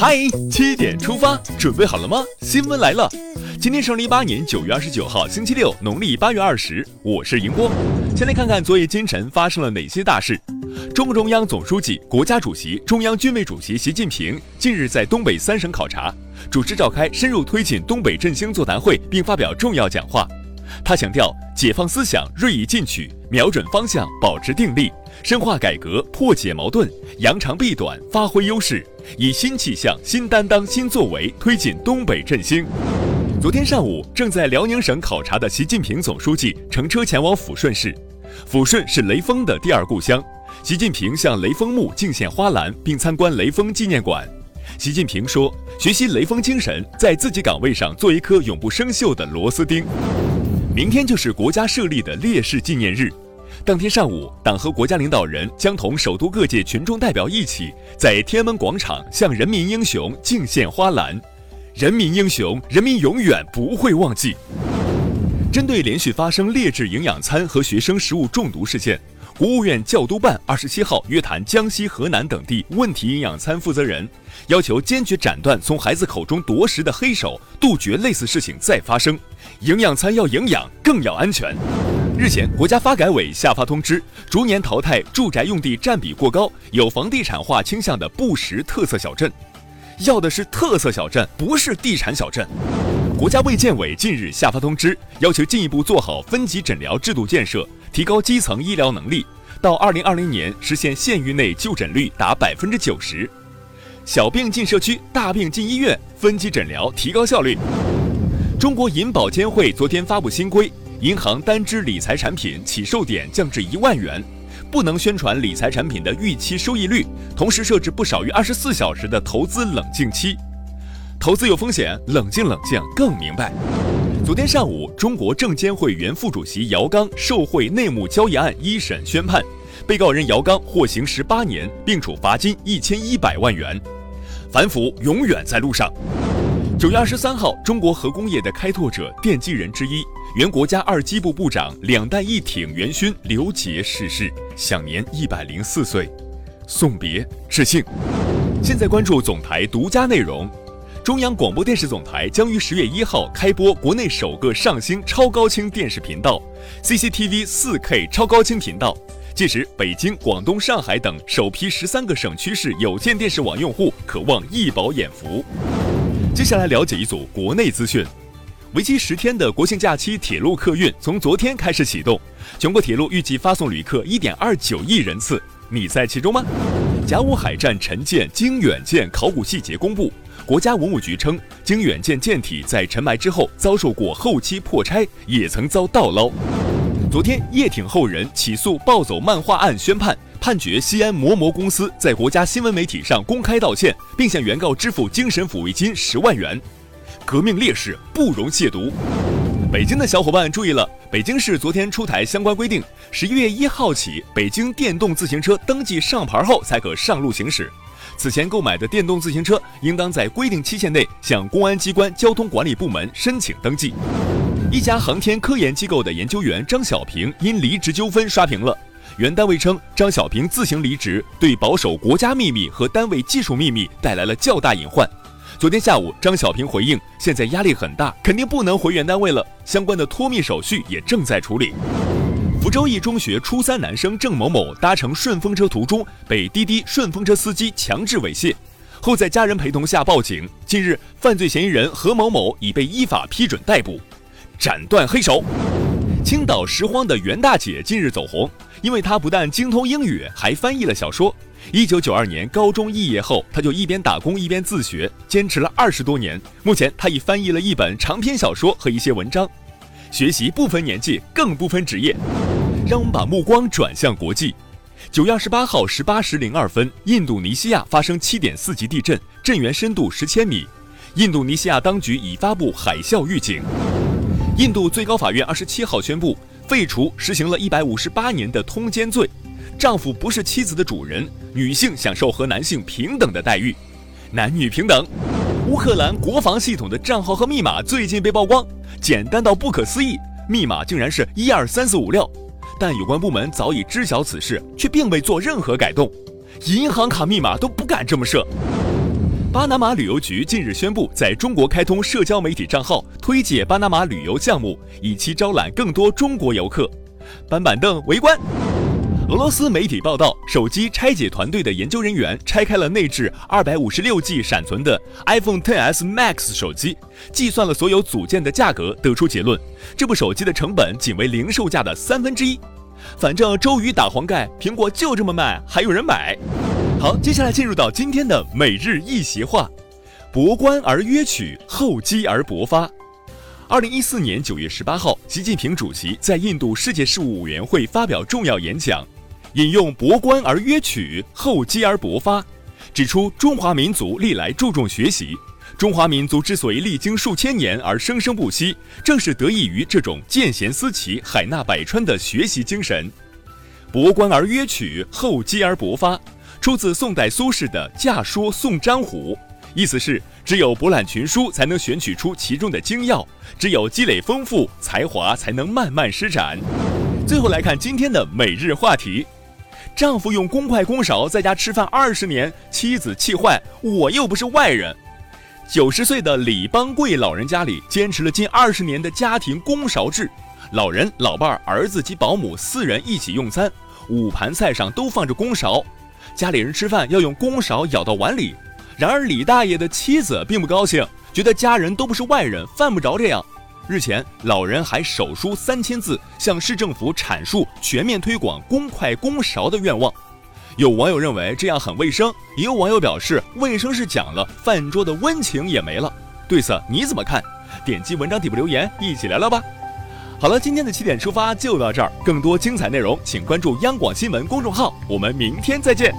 嗨，七点出发，准备好了吗？新闻来了，今天是二零一八年九月二十九号，星期六，农历八月二十，我是迎波。先来看看昨夜今晨发生了哪些大事。中共中央总书记、国家主席、中央军委主席习近平近日在东北三省考察，主持召开深入推进东北振兴座谈会，并发表重要讲话。他强调，解放思想锐意进取，瞄准方向，保持定力，深化改革，破解矛盾，扬长避短，发挥优势，以新气象、新担当、新作为推进东北振兴。昨天上午，正在辽宁省考察的习近平总书记乘车前往抚顺市，抚顺是雷锋的第二故乡。习近平向雷锋墓敬献花篮，并参观雷锋纪念馆。习近平说：“学习雷锋精神，在自己岗位上做一颗永不生锈的螺丝钉。”明天就是国家设立的烈士纪念日。当天上午，党和国家领导人将同首都各界群众代表一起，在天安门广场向人民英雄敬献花篮。人民英雄，人民永远不会忘记。针对连续发生劣质营养餐和学生食物中毒事件，国务院教督办二十七号约谈江西、河南等地问题营养餐负责人，要求坚决斩断从孩子口中夺食的黑手，杜绝类似事情再发生。营养餐要营养，更要安全。日前，国家发改委下发通知，逐年淘汰住宅用地占比过高、有房地产化倾向的不实特色小镇，要的是特色小镇，不是地产小镇。国家卫健委近日下发通知，要求进一步做好分级诊疗制度建设，提高基层医疗能力，到二零二零年实现县域内就诊率达百分之九十，小病进社区，大病进医院，分级诊疗，提高效率。中国银保监会昨天发布新规，银行单支理财产品起售点降至一万元，不能宣传理财产品的预期收益率，同时设置不少于二十四小时的投资冷静期。投资有风险，冷静冷静更明白。昨天上午，中国证监会原副主席姚刚受贿内幕交易案一审宣判，被告人姚刚获刑十八年，并处罚金一千一百万元。反腐永远在路上。九月二十三号，中国核工业的开拓者、奠基人之一，原国家二机部部长、两弹一挺元勋刘杰逝世，享年一百零四岁，送别致敬。现在关注总台独家内容，中央广播电视总台将于十月一号开播国内首个上星超高清电视频道 CCTV 四 K 超高清频道，届时北京、广东、上海等首批十三个省区市有线电视网用户可望一饱眼福。接下来了解一组国内资讯，为期十天的国庆假期铁路客运从昨天开始启动，全国铁路预计发送旅客一点二九亿人次，你在其中吗？甲午海战沉舰经远舰考古细节公布，国家文物局称，经远舰舰体在沉埋之后遭受过后期破拆，也曾遭盗捞。昨天，叶挺后人起诉暴走漫画案宣判。判决西安摩摩公司在国家新闻媒体上公开道歉，并向原告支付精神抚慰金十万元。革命烈士不容亵渎。北京的小伙伴注意了，北京市昨天出台相关规定，十一月一号起，北京电动自行车登记上牌后才可上路行驶。此前购买的电动自行车，应当在规定期限内向公安机关交通管理部门申请登记。一家航天科研机构的研究员张小平因离职纠纷刷屏了。原单位称，张小平自行离职，对保守国家秘密和单位技术秘密带来了较大隐患。昨天下午，张小平回应，现在压力很大，肯定不能回原单位了，相关的脱密手续也正在处理。福州一中学初三男生郑某某搭乘顺风车途中，被滴滴顺风车司机强制猥亵，后在家人陪同下报警。近日，犯罪嫌疑人何某某已被依法批准逮捕，斩断黑手。青岛拾荒的袁大姐近日走红。因为她不但精通英语，还翻译了小说。一九九二年高中肄业后，她就一边打工一边自学，坚持了二十多年。目前，她已翻译了一本长篇小说和一些文章。学习不分年纪，更不分职业。让我们把目光转向国际。九月二十八号十八时零二分，印度尼西亚发生七点四级地震，震源深度十千米。印度尼西亚当局已发布海啸预警。印度最高法院二十七号宣布。废除实行了一百五十八年的通奸罪，丈夫不是妻子的主人，女性享受和男性平等的待遇，男女平等。乌克兰国防系统的账号和密码最近被曝光，简单到不可思议，密码竟然是一二三四五六，但有关部门早已知晓此事，却并未做任何改动，银行卡密码都不敢这么设。巴拿马旅游局近日宣布，在中国开通社交媒体账号，推介巴拿马旅游项目，以期招揽更多中国游客。搬板凳围观。俄罗斯媒体报道，手机拆解团队的研究人员拆开了内置 256G 闪存的 iPhone XS Max 手机，计算了所有组件的价格，得出结论：这部手机的成本仅为零售价的三分之一。反正周瑜打黄盖，苹果就这么卖，还有人买。好，接下来进入到今天的每日一席话：博观而约取，厚积而薄发。二零一四年九月十八号，习近平主席在印度世界事务委员会发表重要演讲。引用“博观而约取，厚积而薄发”，指出中华民族历来注重学习。中华民族之所以历经数千年而生生不息，正是得益于这种见贤思齐、海纳百川的学习精神。“博观而约取，厚积而薄发”，出自宋代苏轼的《驾说送张虎》，意思是只有博览群书，才能选取出其中的精要；只有积累丰富才华，才能慢慢施展。最后来看今天的每日话题。丈夫用公筷公勺在家吃饭二十年，妻子气坏，我又不是外人。九十岁的李邦贵老人家里坚持了近二十年的家庭公勺制，老人、老伴儿、儿子及保姆四人一起用餐，五盘菜上都放着公勺，家里人吃饭要用公勺舀到碗里。然而李大爷的妻子并不高兴，觉得家人都不是外人，犯不着这样。日前，老人还手书三千字，向市政府阐述全面推广公筷公勺的愿望。有网友认为这样很卫生，也有网友表示卫生是讲了，饭桌的温情也没了。对此你怎么看？点击文章底部留言，一起聊聊吧。好了，今天的起点出发就到这儿，更多精彩内容请关注央广新闻公众号，我们明天再见。